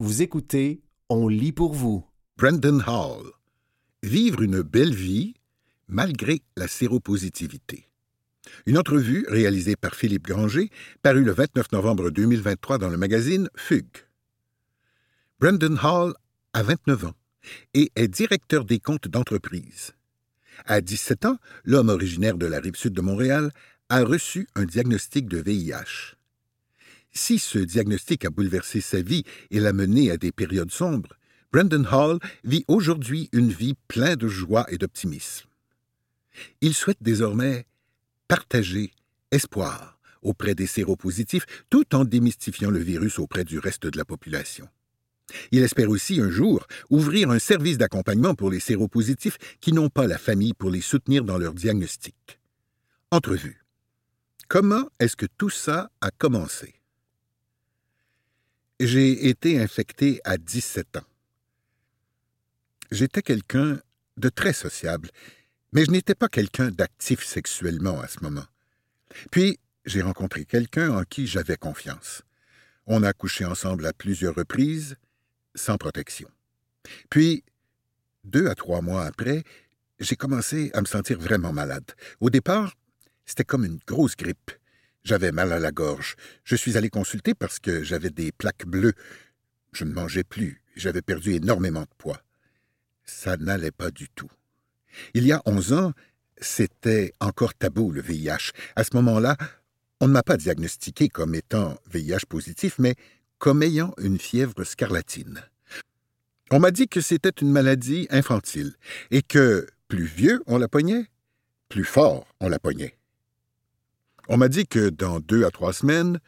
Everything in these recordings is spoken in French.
Vous écoutez On lit pour vous. Brandon Hall. Vivre une belle vie malgré la séropositivité. Une entrevue réalisée par Philippe Granger, parue le 29 novembre 2023 dans le magazine Fugue. Brandon Hall a 29 ans et est directeur des comptes d'entreprise. À 17 ans, l'homme originaire de la rive sud de Montréal a reçu un diagnostic de VIH. Si ce diagnostic a bouleversé sa vie et l'a mené à des périodes sombres, Brandon Hall vit aujourd'hui une vie pleine de joie et d'optimisme. Il souhaite désormais partager espoir auprès des séropositifs tout en démystifiant le virus auprès du reste de la population. Il espère aussi un jour ouvrir un service d'accompagnement pour les séropositifs qui n'ont pas la famille pour les soutenir dans leur diagnostic. Entrevue. Comment est-ce que tout ça a commencé? J'ai été infecté à 17 ans. J'étais quelqu'un de très sociable, mais je n'étais pas quelqu'un d'actif sexuellement à ce moment. Puis, j'ai rencontré quelqu'un en qui j'avais confiance. On a couché ensemble à plusieurs reprises, sans protection. Puis, deux à trois mois après, j'ai commencé à me sentir vraiment malade. Au départ, c'était comme une grosse grippe. J'avais mal à la gorge. Je suis allé consulter parce que j'avais des plaques bleues. Je ne mangeais plus. J'avais perdu énormément de poids. Ça n'allait pas du tout. Il y a onze ans, c'était encore tabou, le VIH. À ce moment-là, on ne m'a pas diagnostiqué comme étant VIH positif, mais comme ayant une fièvre scarlatine. On m'a dit que c'était une maladie infantile et que plus vieux on la pognait, plus fort on la pognait. On m'a dit que dans deux à trois semaines,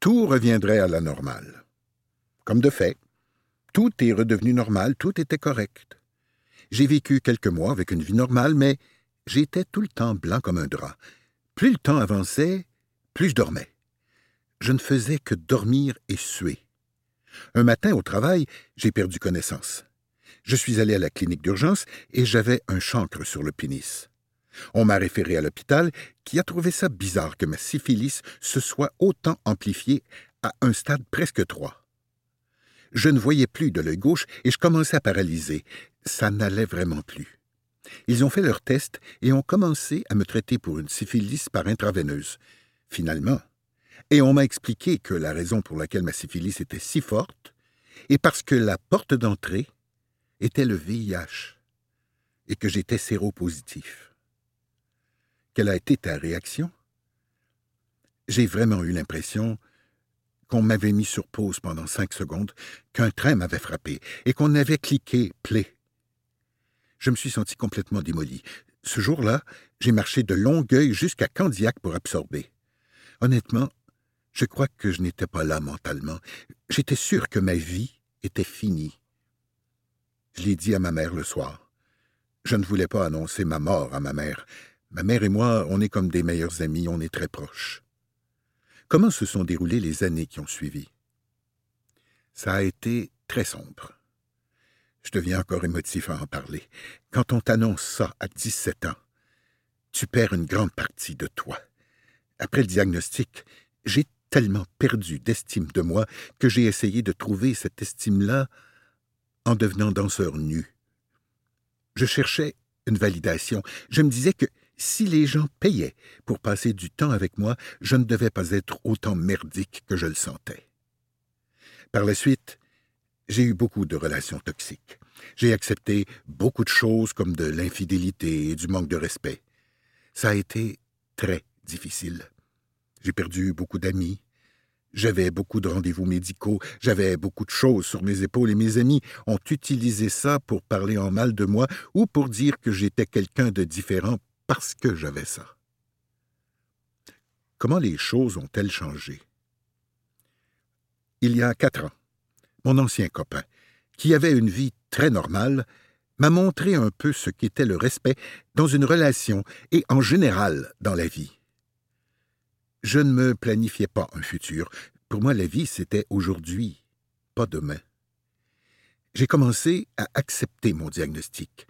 tout reviendrait à la normale. Comme de fait, tout est redevenu normal, tout était correct. J'ai vécu quelques mois avec une vie normale, mais j'étais tout le temps blanc comme un drap. Plus le temps avançait, plus je dormais je ne faisais que dormir et suer. Un matin au travail, j'ai perdu connaissance. Je suis allé à la clinique d'urgence et j'avais un chancre sur le pénis. On m'a référé à l'hôpital qui a trouvé ça bizarre que ma syphilis se soit autant amplifiée à un stade presque 3. Je ne voyais plus de l'œil gauche et je commençais à paralyser. Ça n'allait vraiment plus. Ils ont fait leur test et ont commencé à me traiter pour une syphilis par intraveineuse. Finalement, et on m'a expliqué que la raison pour laquelle ma syphilis était si forte est parce que la porte d'entrée était le VIH et que j'étais séropositif. Quelle a été ta réaction? J'ai vraiment eu l'impression qu'on m'avait mis sur pause pendant cinq secondes, qu'un train m'avait frappé et qu'on avait cliqué play. Je me suis senti complètement démoli. Ce jour-là, j'ai marché de Longueuil jusqu'à Candiac pour absorber. Honnêtement, je crois que je n'étais pas là mentalement. J'étais sûr que ma vie était finie. Je l'ai dit à ma mère le soir. Je ne voulais pas annoncer ma mort à ma mère. Ma mère et moi, on est comme des meilleurs amis, on est très proches. Comment se sont déroulées les années qui ont suivi? Ça a été très sombre. Je deviens encore émotif à en parler. Quand on t'annonce ça à 17 ans, tu perds une grande partie de toi. Après le diagnostic, j'ai tellement perdu d'estime de moi que j'ai essayé de trouver cette estime-là en devenant danseur nu. Je cherchais une validation. Je me disais que si les gens payaient pour passer du temps avec moi, je ne devais pas être autant merdique que je le sentais. Par la suite, j'ai eu beaucoup de relations toxiques. J'ai accepté beaucoup de choses comme de l'infidélité et du manque de respect. Ça a été très difficile. J'ai perdu beaucoup d'amis. J'avais beaucoup de rendez-vous médicaux, j'avais beaucoup de choses sur mes épaules et mes amis ont utilisé ça pour parler en mal de moi ou pour dire que j'étais quelqu'un de différent parce que j'avais ça. Comment les choses ont-elles changé? Il y a quatre ans, mon ancien copain, qui avait une vie très normale, m'a montré un peu ce qu'était le respect dans une relation et en général dans la vie. Je ne me planifiais pas un futur. Pour moi, la vie, c'était aujourd'hui, pas demain. J'ai commencé à accepter mon diagnostic.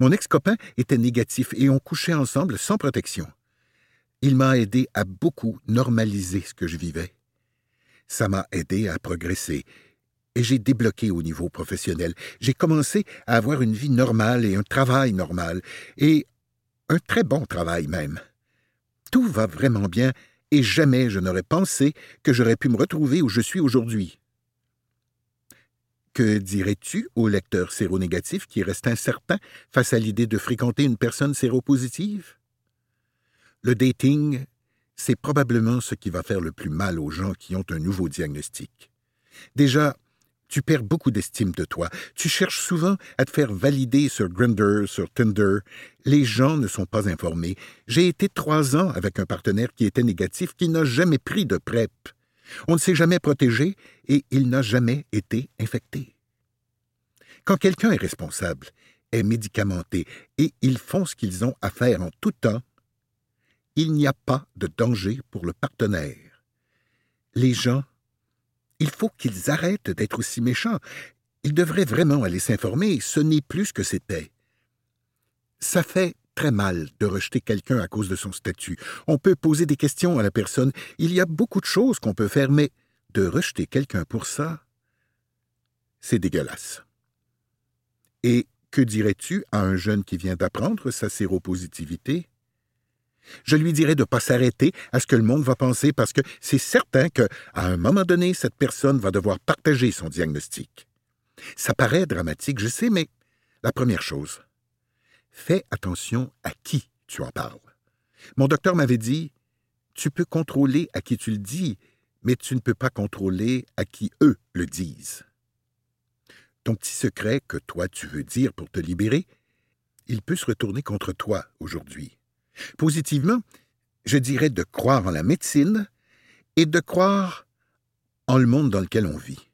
Mon ex-copain était négatif et on couchait ensemble sans protection. Il m'a aidé à beaucoup normaliser ce que je vivais. Ça m'a aidé à progresser. et j'ai débloqué au niveau professionnel. J'ai commencé à avoir une vie normale et un travail normal, et un très bon travail même. Tout va vraiment bien, et jamais je n'aurais pensé que j'aurais pu me retrouver où je suis aujourd'hui. Que dirais-tu au lecteur séronégatif qui reste incertain face à l'idée de fréquenter une personne séropositive? Le dating, c'est probablement ce qui va faire le plus mal aux gens qui ont un nouveau diagnostic. Déjà, tu perds beaucoup d'estime de toi. Tu cherches souvent à te faire valider sur Grindr, sur Tinder. Les gens ne sont pas informés. J'ai été trois ans avec un partenaire qui était négatif, qui n'a jamais pris de PrEP. On ne s'est jamais protégé et il n'a jamais été infecté. Quand quelqu'un est responsable, est médicamenté et ils font ce qu'ils ont à faire en tout temps, il n'y a pas de danger pour le partenaire. Les gens, il faut qu'ils arrêtent d'être aussi méchants. Ils devraient vraiment aller s'informer, ce n'est plus ce que c'était. Ça fait très mal de rejeter quelqu'un à cause de son statut. On peut poser des questions à la personne, il y a beaucoup de choses qu'on peut faire, mais de rejeter quelqu'un pour ça, c'est dégueulasse. Et que dirais-tu à un jeune qui vient d'apprendre sa séropositivité? Je lui dirais de ne pas s'arrêter à ce que le monde va penser parce que c'est certain qu'à un moment donné, cette personne va devoir partager son diagnostic. Ça paraît dramatique, je sais, mais la première chose, fais attention à qui tu en parles. Mon docteur m'avait dit Tu peux contrôler à qui tu le dis, mais tu ne peux pas contrôler à qui eux le disent. Ton petit secret que toi tu veux dire pour te libérer, il peut se retourner contre toi aujourd'hui. Positivement, je dirais de croire en la médecine et de croire en le monde dans lequel on vit.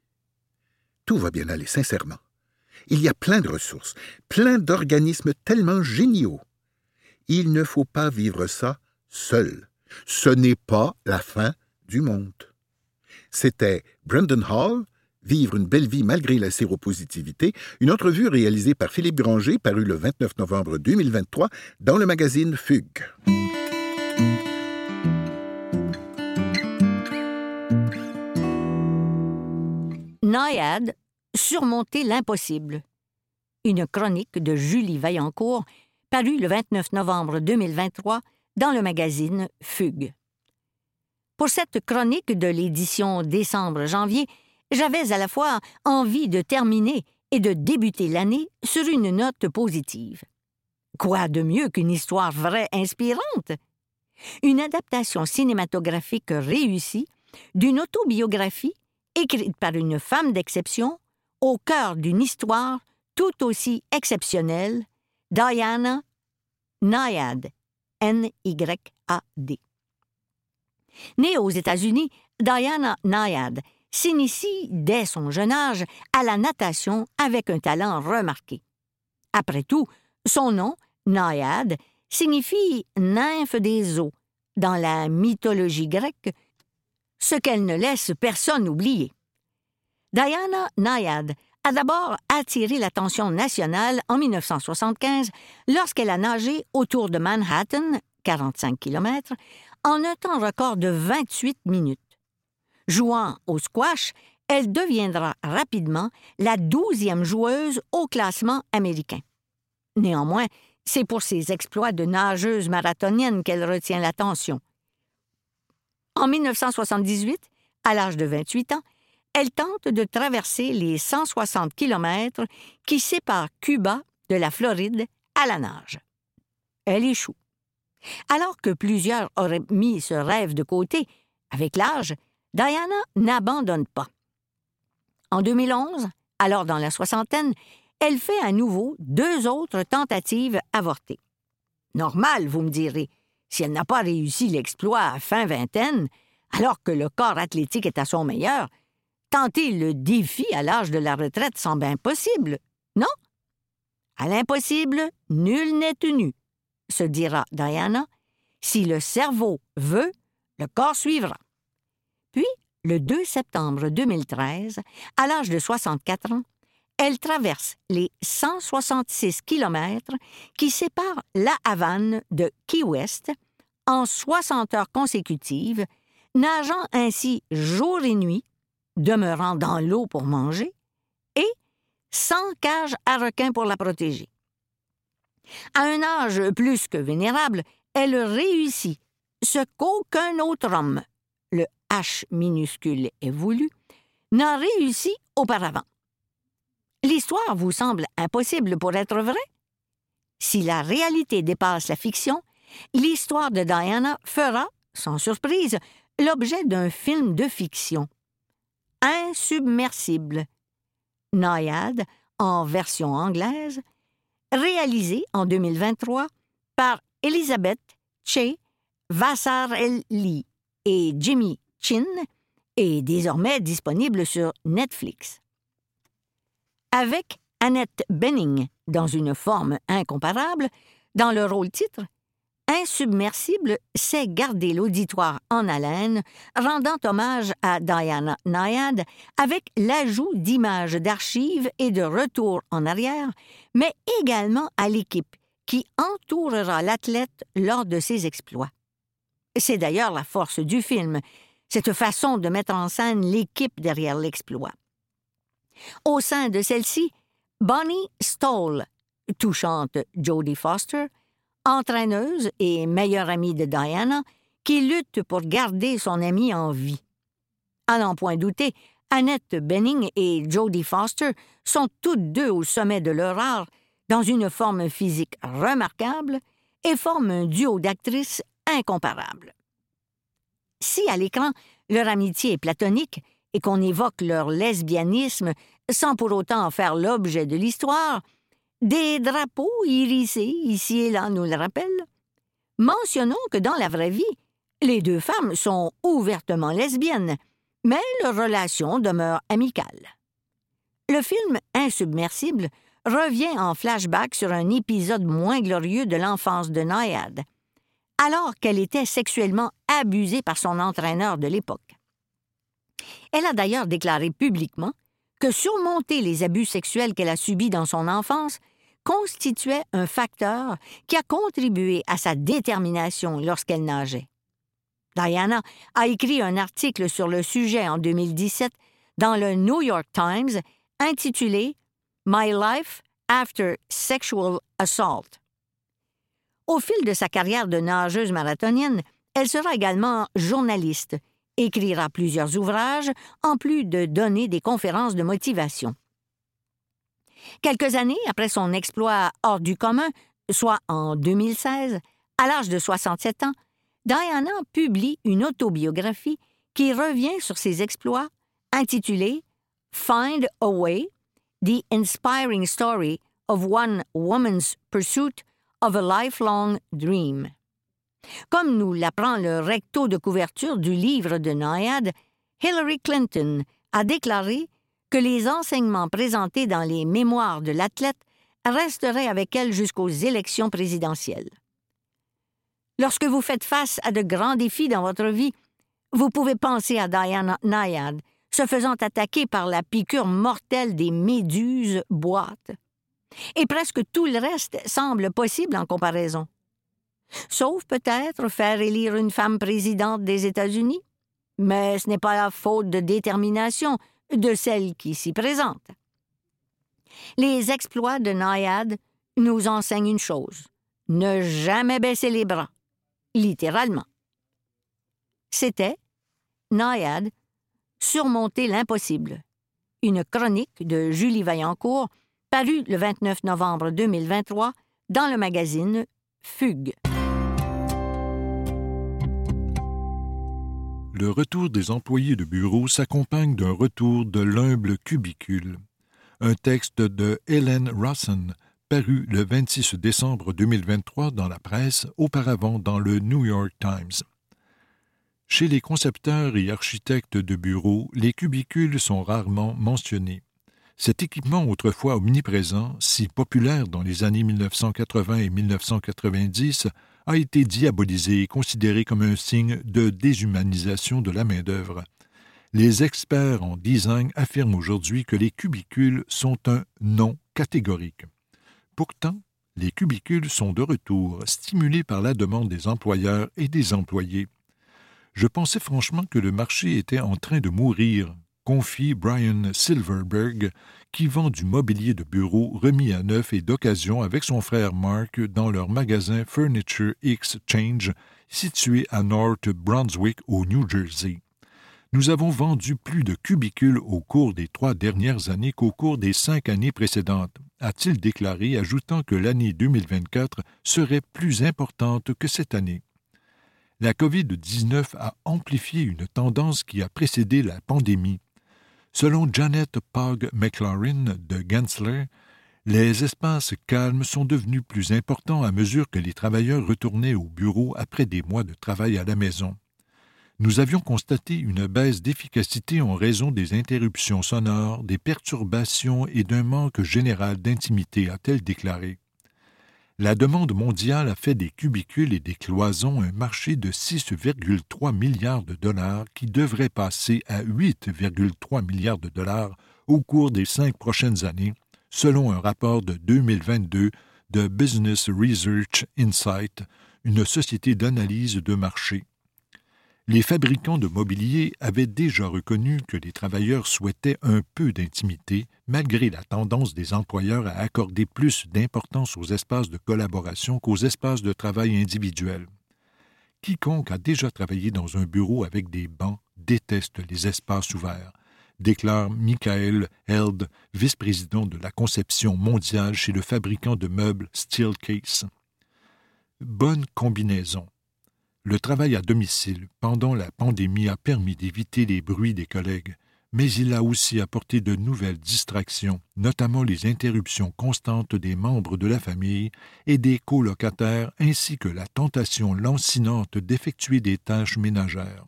Tout va bien aller, sincèrement. Il y a plein de ressources, plein d'organismes tellement géniaux. Il ne faut pas vivre ça seul. Ce n'est pas la fin du monde. C'était Brendan Hall, Vivre une belle vie malgré la séropositivité, une entrevue réalisée par Philippe Granger parue le 29 novembre 2023 dans le magazine Fugue. Surmonter l'impossible. Une chronique de Julie Vaillancourt parue le 29 novembre 2023 dans le magazine Fugue. Pour cette chronique de l'édition décembre-janvier, j'avais à la fois envie de terminer et de débuter l'année sur une note positive. Quoi de mieux qu'une histoire vraie inspirante? Une adaptation cinématographique réussie d'une autobiographie écrite par une femme d'exception au cœur d'une histoire tout aussi exceptionnelle, Diana Nyad, N-Y-A-D. Née aux États-Unis, Diana Nyad s'initie dès son jeune âge à la natation avec un talent remarqué. Après tout, son nom, Naïade, signifie nymphe des eaux dans la mythologie grecque, ce qu'elle ne laisse personne oublier. Diana Nayad a d'abord attiré l'attention nationale en 1975 lorsqu'elle a nagé autour de Manhattan, 45 km, en un temps record de 28 minutes. Jouant au squash, elle deviendra rapidement la douzième joueuse au classement américain. Néanmoins, c'est pour ses exploits de nageuse marathonienne qu'elle retient l'attention. En 1978, à l'âge de 28 ans, elle tente de traverser les 160 kilomètres qui séparent Cuba de la Floride à la nage. Elle échoue. Alors que plusieurs auraient mis ce rêve de côté, avec l'âge, Diana n'abandonne pas. En 2011, alors dans la soixantaine, elle fait à nouveau deux autres tentatives avortées. Normal, vous me direz, si elle n'a pas réussi l'exploit à fin vingtaine, alors que le corps athlétique est à son meilleur, tenter le défi à l'âge de la retraite semble impossible, non? À l'impossible, nul n'est tenu, se dira Diana. Si le cerveau veut, le corps suivra. Puis, le 2 septembre 2013, à l'âge de 64 ans, elle traverse les 166 kilomètres qui séparent La Havane de Key West en 60 heures consécutives, nageant ainsi jour et nuit, demeurant dans l'eau pour manger, et sans cage à requins pour la protéger. À un âge plus que vénérable, elle réussit ce qu'aucun autre homme, le H minuscule est voulu, n'a réussi auparavant. L'histoire vous semble impossible pour être vraie? Si la réalité dépasse la fiction, l'histoire de Diana fera, sans surprise, l'objet d'un film de fiction. Insubmersible. Naiad, en version anglaise, réalisé en 2023 par Elizabeth Che Vassarelli et Jimmy Chin, est désormais disponible sur Netflix. Avec Annette Benning dans une forme incomparable, dans le rôle titre, Insubmersible sait garder l'auditoire en haleine, rendant hommage à Diana Nyad avec l'ajout d'images d'archives et de retours en arrière, mais également à l'équipe qui entourera l'athlète lors de ses exploits. C'est d'ailleurs la force du film, cette façon de mettre en scène l'équipe derrière l'exploit. Au sein de celle-ci, Bonnie Stoll, touchante Jodie Foster, entraîneuse et meilleure amie de Diana, qui lutte pour garder son amie en vie. À n'en point douter, Annette Benning et Jodie Foster sont toutes deux au sommet de leur art, dans une forme physique remarquable, et forment un duo d'actrices incomparable. Si à l'écran, leur amitié est platonique et qu'on évoque leur lesbianisme sans pour autant en faire l'objet de l'histoire, des drapeaux irisés ici et là nous le rappellent. Mentionnons que dans la vraie vie, les deux femmes sont ouvertement lesbiennes, mais leur relation demeure amicale. Le film Insubmersible revient en flashback sur un épisode moins glorieux de l'enfance de Nayad, alors qu'elle était sexuellement abusée par son entraîneur de l'époque. Elle a d'ailleurs déclaré publiquement que surmonter les abus sexuels qu'elle a subis dans son enfance constituait un facteur qui a contribué à sa détermination lorsqu'elle nageait. Diana a écrit un article sur le sujet en 2017 dans le New York Times intitulé My Life After Sexual Assault. Au fil de sa carrière de nageuse marathonienne, elle sera également journaliste, écrira plusieurs ouvrages, en plus de donner des conférences de motivation. Quelques années après son exploit hors du commun, soit en 2016, à l'âge de 67 ans, Diana publie une autobiographie qui revient sur ses exploits, intitulée Find a Way, The Inspiring Story of One Woman's Pursuit of a Lifelong Dream. Comme nous l'apprend le recto de couverture du livre de Nayad, Hillary Clinton a déclaré que les enseignements présentés dans les mémoires de l'athlète resteraient avec elle jusqu'aux élections présidentielles. Lorsque vous faites face à de grands défis dans votre vie, vous pouvez penser à Diana Nayad, se faisant attaquer par la piqûre mortelle des méduses boîtes et presque tout le reste semble possible en comparaison. Sauf peut-être faire élire une femme présidente des États-Unis, mais ce n'est pas la faute de détermination de celle qui s'y présente. Les exploits de Nayad nous enseignent une chose ne jamais baisser les bras, littéralement. C'était Nayad, surmonter l'impossible, une chronique de Julie Vaillancourt paru le 29 novembre 2023 dans le magazine Fugue. Le retour des employés de bureau s'accompagne d'un retour de l'humble cubicule. Un texte de Helen Rawson, paru le 26 décembre 2023 dans la presse, auparavant dans le New York Times. Chez les concepteurs et architectes de bureaux, les cubicules sont rarement mentionnés. Cet équipement autrefois omniprésent, si populaire dans les années 1980 et 1990, a été diabolisé et considéré comme un signe de déshumanisation de la main-d'œuvre. Les experts en design affirment aujourd'hui que les cubicules sont un non catégorique. Pourtant, les cubicules sont de retour, stimulés par la demande des employeurs et des employés. Je pensais franchement que le marché était en train de mourir confie Brian Silverberg, qui vend du mobilier de bureau remis à neuf et d'occasion avec son frère Mark dans leur magasin Furniture Exchange situé à North Brunswick au New Jersey. Nous avons vendu plus de cubicules au cours des trois dernières années qu'au cours des cinq années précédentes, a-t-il déclaré, ajoutant que l'année 2024 serait plus importante que cette année. La COVID-19 a amplifié une tendance qui a précédé la pandémie. Selon Janet Pogg McLaurin de Gensler, les espaces calmes sont devenus plus importants à mesure que les travailleurs retournaient au bureau après des mois de travail à la maison. Nous avions constaté une baisse d'efficacité en raison des interruptions sonores, des perturbations et d'un manque général d'intimité, a-t-elle déclaré. La demande mondiale a fait des cubicules et des cloisons un marché de 6,3 milliards de dollars qui devrait passer à 8,3 milliards de dollars au cours des cinq prochaines années, selon un rapport de 2022 de Business Research Insight, une société d'analyse de marché. Les fabricants de mobilier avaient déjà reconnu que les travailleurs souhaitaient un peu d'intimité, malgré la tendance des employeurs à accorder plus d'importance aux espaces de collaboration qu'aux espaces de travail individuels. Quiconque a déjà travaillé dans un bureau avec des bancs déteste les espaces ouverts, déclare Michael Held, vice-président de la conception mondiale chez le fabricant de meubles Steelcase. Bonne combinaison. Le travail à domicile pendant la pandémie a permis d'éviter les bruits des collègues, mais il a aussi apporté de nouvelles distractions, notamment les interruptions constantes des membres de la famille et des colocataires, ainsi que la tentation lancinante d'effectuer des tâches ménagères.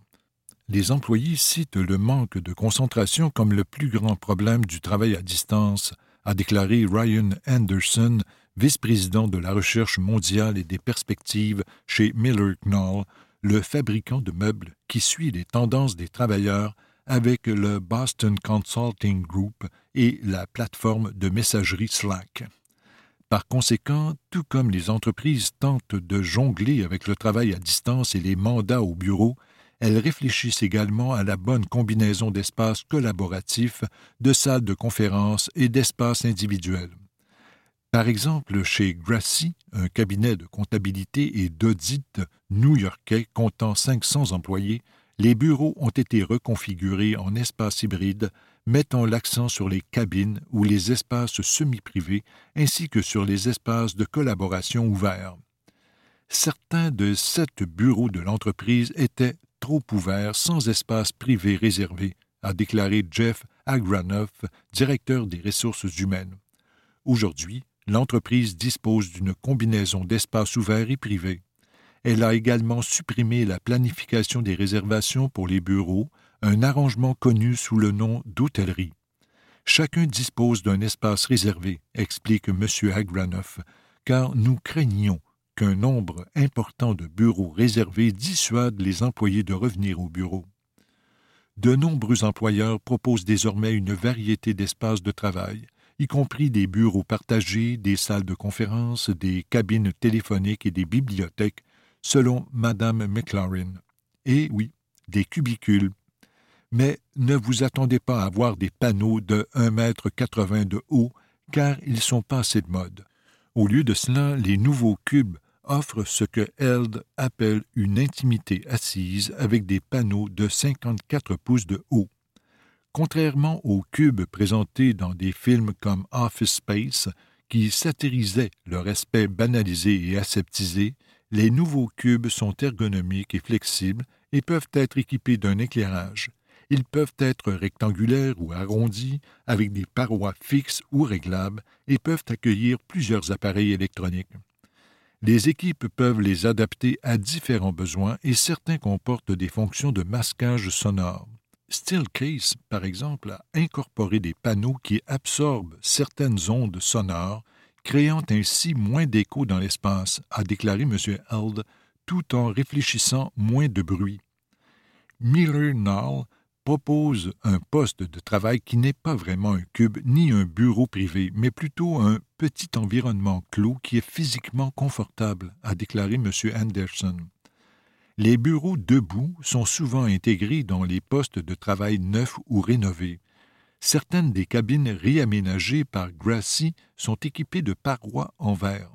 Les employés citent le manque de concentration comme le plus grand problème du travail à distance, a déclaré Ryan Anderson, vice-président de la recherche mondiale et des perspectives chez Miller Knoll, le fabricant de meubles qui suit les tendances des travailleurs avec le Boston Consulting Group et la plateforme de messagerie Slack. Par conséquent, tout comme les entreprises tentent de jongler avec le travail à distance et les mandats au bureau, elles réfléchissent également à la bonne combinaison d'espaces collaboratifs, de salles de conférences et d'espaces individuels. Par exemple, chez Grassi, un cabinet de comptabilité et d'audit new-yorkais comptant 500 employés, les bureaux ont été reconfigurés en espaces hybrides, mettant l'accent sur les cabines ou les espaces semi-privés, ainsi que sur les espaces de collaboration ouverts. Certains de sept bureaux de l'entreprise étaient trop ouverts sans espace privé réservé, a déclaré Jeff Agranoff, directeur des ressources humaines. Aujourd'hui, l'entreprise dispose d'une combinaison d'espaces ouverts et privés. Elle a également supprimé la planification des réservations pour les bureaux, un arrangement connu sous le nom d'hôtellerie. Chacun dispose d'un espace réservé, explique M. Agranoff, car nous craignons qu'un nombre important de bureaux réservés dissuade les employés de revenir au bureau. De nombreux employeurs proposent désormais une variété d'espaces de travail, y compris des bureaux partagés, des salles de conférence, des cabines téléphoniques et des bibliothèques, selon Mme McLaurin. Et oui, des cubicules. Mais ne vous attendez pas à voir des panneaux de 1 mètre 80 de haut, car ils sont passés de mode. Au lieu de cela, les nouveaux cubes offrent ce que Held appelle une intimité assise avec des panneaux de 54 pouces de haut. Contrairement aux cubes présentés dans des films comme Office Space, qui satirisaient leur aspect banalisé et aseptisé, les nouveaux cubes sont ergonomiques et flexibles et peuvent être équipés d'un éclairage. Ils peuvent être rectangulaires ou arrondis, avec des parois fixes ou réglables, et peuvent accueillir plusieurs appareils électroniques. Les équipes peuvent les adapter à différents besoins et certains comportent des fonctions de masquage sonore. Steelcase, par exemple, a incorporé des panneaux qui absorbent certaines ondes sonores, créant ainsi moins d'écho dans l'espace, a déclaré M. Held, tout en réfléchissant moins de bruit. Miller Nall propose un poste de travail qui n'est pas vraiment un cube ni un bureau privé, mais plutôt un petit environnement clos qui est physiquement confortable, a déclaré M. Anderson. Les bureaux debout sont souvent intégrés dans les postes de travail neufs ou rénovés. Certaines des cabines réaménagées par Grassy sont équipées de parois en verre.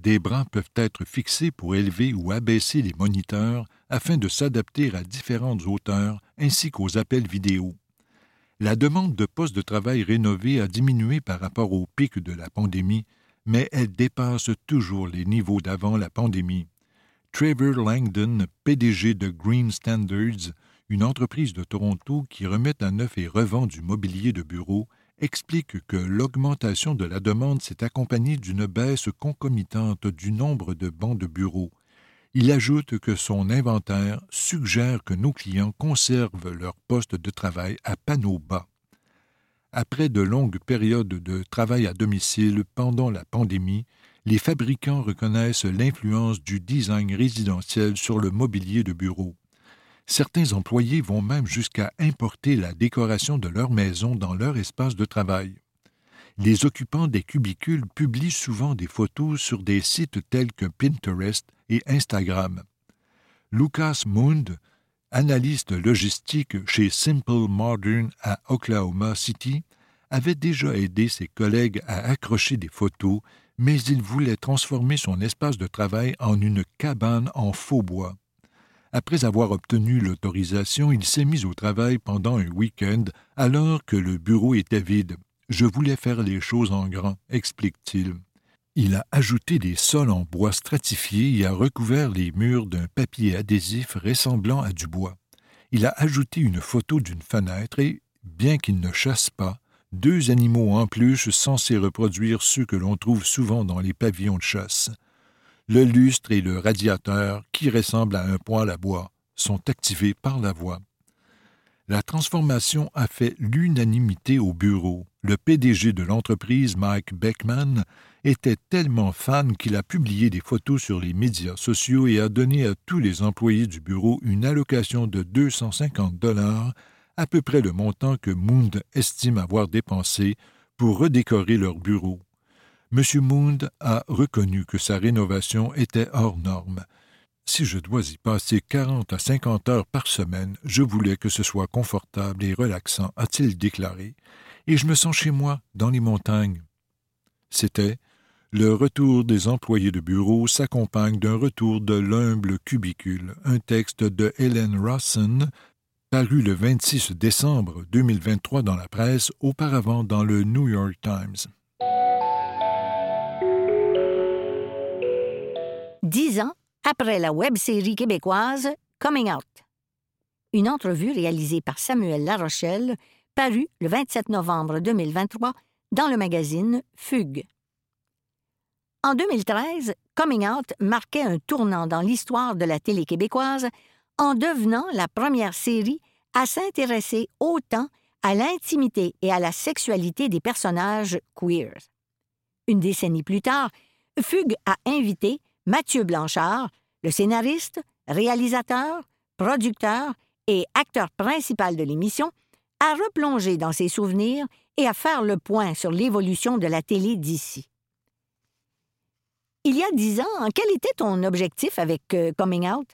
Des bras peuvent être fixés pour élever ou abaisser les moniteurs afin de s'adapter à différentes hauteurs ainsi qu'aux appels vidéo. La demande de postes de travail rénovés a diminué par rapport au pic de la pandémie, mais elle dépasse toujours les niveaux d'avant la pandémie. Trevor Langdon, PDG de Green Standards, une entreprise de Toronto qui remet à neuf et revend du mobilier de bureau, explique que l'augmentation de la demande s'est accompagnée d'une baisse concomitante du nombre de bancs de bureau. Il ajoute que son inventaire suggère que nos clients conservent leur poste de travail à panneaux bas. Après de longues périodes de travail à domicile pendant la pandémie, les fabricants reconnaissent l'influence du design résidentiel sur le mobilier de bureau. Certains employés vont même jusqu'à importer la décoration de leur maison dans leur espace de travail. Les occupants des cubicules publient souvent des photos sur des sites tels que Pinterest et Instagram. Lucas Mund, analyste logistique chez Simple Modern à Oklahoma City, avait déjà aidé ses collègues à accrocher des photos mais il voulait transformer son espace de travail en une cabane en faux bois. Après avoir obtenu l'autorisation, il s'est mis au travail pendant un week-end alors que le bureau était vide. Je voulais faire les choses en grand, explique-t-il. Il a ajouté des sols en bois stratifiés et a recouvert les murs d'un papier adhésif ressemblant à du bois. Il a ajouté une photo d'une fenêtre et, bien qu'il ne chasse pas, deux animaux en plus censés reproduire ceux que l'on trouve souvent dans les pavillons de chasse. Le lustre et le radiateur, qui ressemblent à un poêle à bois, sont activés par la voix. La transformation a fait l'unanimité au bureau. Le PDG de l'entreprise, Mike Beckman, était tellement fan qu'il a publié des photos sur les médias sociaux et a donné à tous les employés du bureau une allocation de 250 dollars à peu près le montant que Mound estime avoir dépensé pour redécorer leur bureau. M. Mound a reconnu que sa rénovation était hors norme. Si je dois y passer quarante à cinquante heures par semaine, je voulais que ce soit confortable et relaxant, a-t-il déclaré, et je me sens chez moi, dans les montagnes. C'était le retour des employés de bureau s'accompagne d'un retour de l'humble cubicule, un texte de Helen Rawson, paru le 26 décembre 2023 dans la presse, auparavant dans le New York Times. Dix ans après la web-série québécoise Coming Out. Une entrevue réalisée par Samuel Larochelle, parue le 27 novembre 2023 dans le magazine Fugue. En 2013, Coming Out marquait un tournant dans l'histoire de la télé québécoise en devenant la première série à s'intéresser autant à l'intimité et à la sexualité des personnages queers. Une décennie plus tard, Fugue a invité Mathieu Blanchard, le scénariste, réalisateur, producteur et acteur principal de l'émission, à replonger dans ses souvenirs et à faire le point sur l'évolution de la télé d'ici. Il y a dix ans, quel était ton objectif avec euh, Coming Out?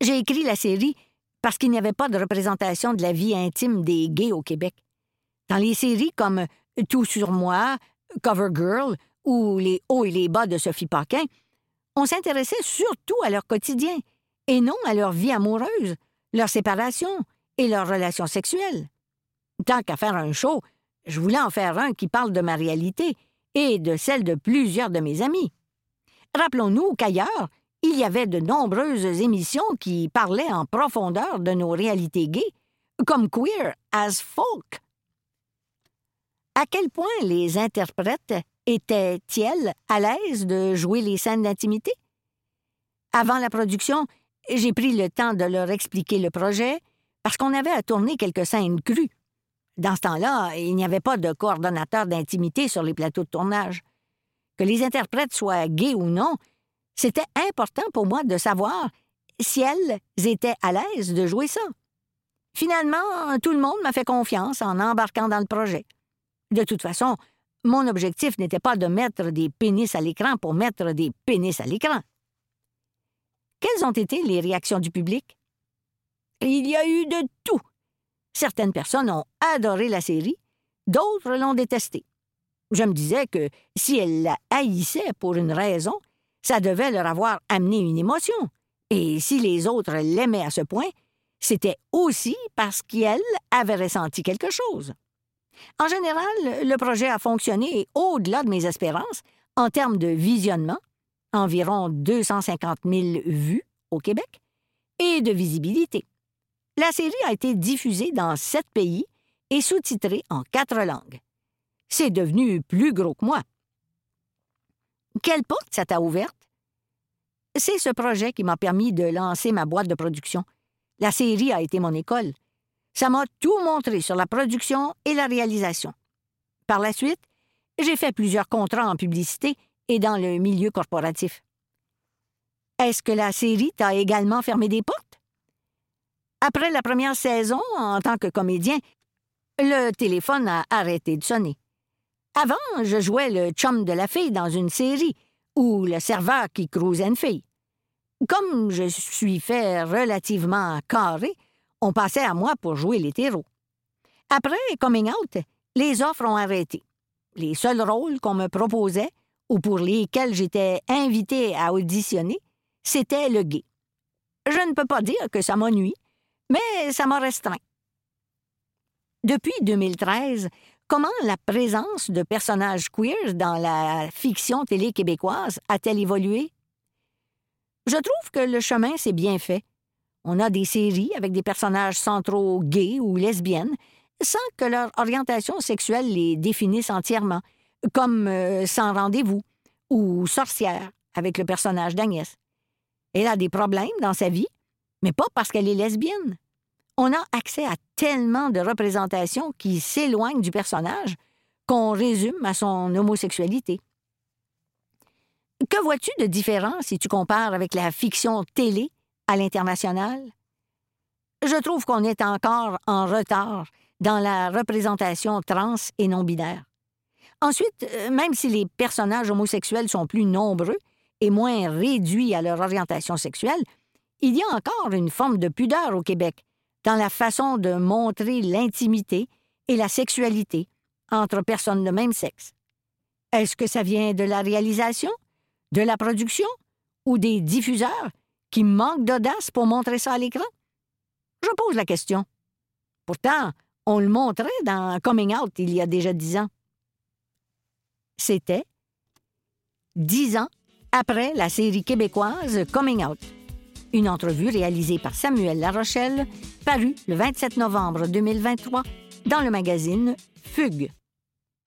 J'ai écrit la série parce qu'il n'y avait pas de représentation de la vie intime des gays au Québec. Dans les séries comme Tout sur moi, Cover Girl ou Les hauts et les bas de Sophie Paquin, on s'intéressait surtout à leur quotidien et non à leur vie amoureuse, leur séparation et leurs relations sexuelles. Tant qu'à faire un show, je voulais en faire un qui parle de ma réalité et de celle de plusieurs de mes amis. Rappelons-nous qu'ailleurs, il y avait de nombreuses émissions qui parlaient en profondeur de nos réalités gays, comme Queer as Folk. À quel point les interprètes étaient-ils à l'aise de jouer les scènes d'intimité? Avant la production, j'ai pris le temps de leur expliquer le projet parce qu'on avait à tourner quelques scènes crues. Dans ce temps-là, il n'y avait pas de coordonnateur d'intimité sur les plateaux de tournage. Que les interprètes soient gays ou non, c'était important pour moi de savoir si elles étaient à l'aise de jouer ça. Finalement, tout le monde m'a fait confiance en embarquant dans le projet. De toute façon, mon objectif n'était pas de mettre des pénis à l'écran pour mettre des pénis à l'écran. Quelles ont été les réactions du public? Il y a eu de tout. Certaines personnes ont adoré la série, d'autres l'ont détestée. Je me disais que si elles la haïssaient pour une raison, ça devait leur avoir amené une émotion. Et si les autres l'aimaient à ce point, c'était aussi parce qu'elles avaient ressenti quelque chose. En général, le projet a fonctionné au-delà de mes espérances en termes de visionnement, environ 250 000 vues au Québec, et de visibilité. La série a été diffusée dans sept pays et sous-titrée en quatre langues. C'est devenu plus gros que moi. Quelle porte ça t'a ouverte? C'est ce projet qui m'a permis de lancer ma boîte de production. La série a été mon école. Ça m'a tout montré sur la production et la réalisation. Par la suite, j'ai fait plusieurs contrats en publicité et dans le milieu corporatif. Est-ce que la série t'a également fermé des portes? Après la première saison, en tant que comédien, le téléphone a arrêté de sonner. Avant, je jouais le chum de la fille dans une série, ou le serveur qui cruisait une fille. Comme je suis fait relativement carré, on passait à moi pour jouer l'hétéro. Après Coming Out, les offres ont arrêté. Les seuls rôles qu'on me proposait, ou pour lesquels j'étais invité à auditionner, c'était le gay. Je ne peux pas dire que ça m'ennuie, mais ça m'a restreint. Depuis 2013, comment la présence de personnages queer dans la fiction télé québécoise a-t-elle évolué? Je trouve que le chemin s'est bien fait. On a des séries avec des personnages centraux gays ou lesbiennes, sans que leur orientation sexuelle les définisse entièrement, comme euh, Sans rendez-vous ou Sorcière avec le personnage d'Agnès. Elle a des problèmes dans sa vie, mais pas parce qu'elle est lesbienne. On a accès à tellement de représentations qui s'éloignent du personnage qu'on résume à son homosexualité. Que vois-tu de différent si tu compares avec la fiction télé à l'international? Je trouve qu'on est encore en retard dans la représentation trans et non-binaire. Ensuite, euh, même si les personnages homosexuels sont plus nombreux et moins réduits à leur orientation sexuelle, il y a encore une forme de pudeur au Québec dans la façon de montrer l'intimité et la sexualité entre personnes de même sexe. Est-ce que ça vient de la réalisation, de la production ou des diffuseurs qui manquent d'audace pour montrer ça à l'écran? Je pose la question. Pourtant, on le montrait dans Coming Out il y a déjà dix ans. C'était dix ans après la série québécoise Coming Out. Une entrevue réalisée par Samuel Larochelle, parue le 27 novembre 2023 dans le magazine Fugue.